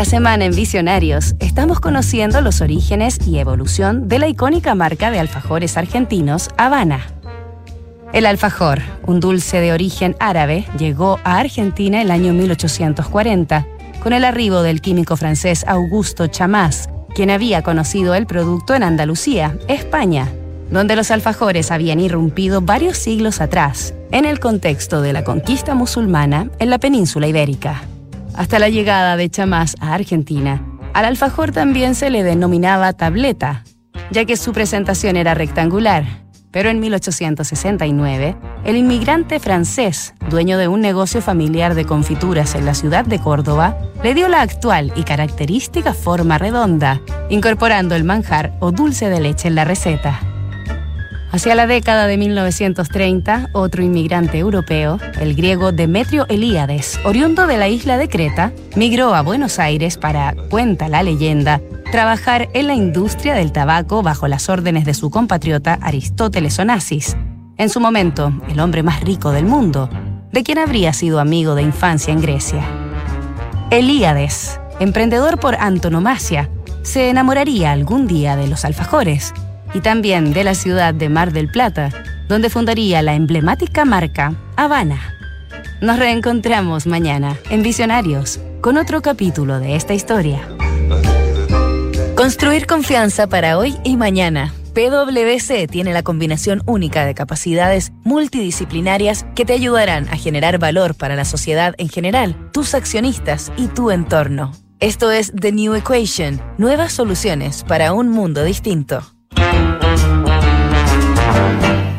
Esta semana en Visionarios estamos conociendo los orígenes y evolución de la icónica marca de alfajores argentinos Habana. El alfajor, un dulce de origen árabe, llegó a Argentina el año 1840 con el arribo del químico francés Augusto Chamás, quien había conocido el producto en Andalucía, España, donde los alfajores habían irrumpido varios siglos atrás, en el contexto de la conquista musulmana en la península ibérica. Hasta la llegada de Chamás a Argentina, al alfajor también se le denominaba tableta, ya que su presentación era rectangular, pero en 1869, el inmigrante francés, dueño de un negocio familiar de confituras en la ciudad de Córdoba, le dio la actual y característica forma redonda, incorporando el manjar o dulce de leche en la receta. Hacia la década de 1930, otro inmigrante europeo, el griego Demetrio Elíades, oriundo de la isla de Creta, migró a Buenos Aires para, cuenta la leyenda, trabajar en la industria del tabaco bajo las órdenes de su compatriota Aristóteles Onassis, en su momento el hombre más rico del mundo, de quien habría sido amigo de infancia en Grecia. Elíades, emprendedor por antonomasia, se enamoraría algún día de los alfajores y también de la ciudad de Mar del Plata, donde fundaría la emblemática marca Habana. Nos reencontramos mañana en Visionarios con otro capítulo de esta historia. Construir confianza para hoy y mañana. PwC tiene la combinación única de capacidades multidisciplinarias que te ayudarán a generar valor para la sociedad en general, tus accionistas y tu entorno. Esto es The New Equation, nuevas soluciones para un mundo distinto.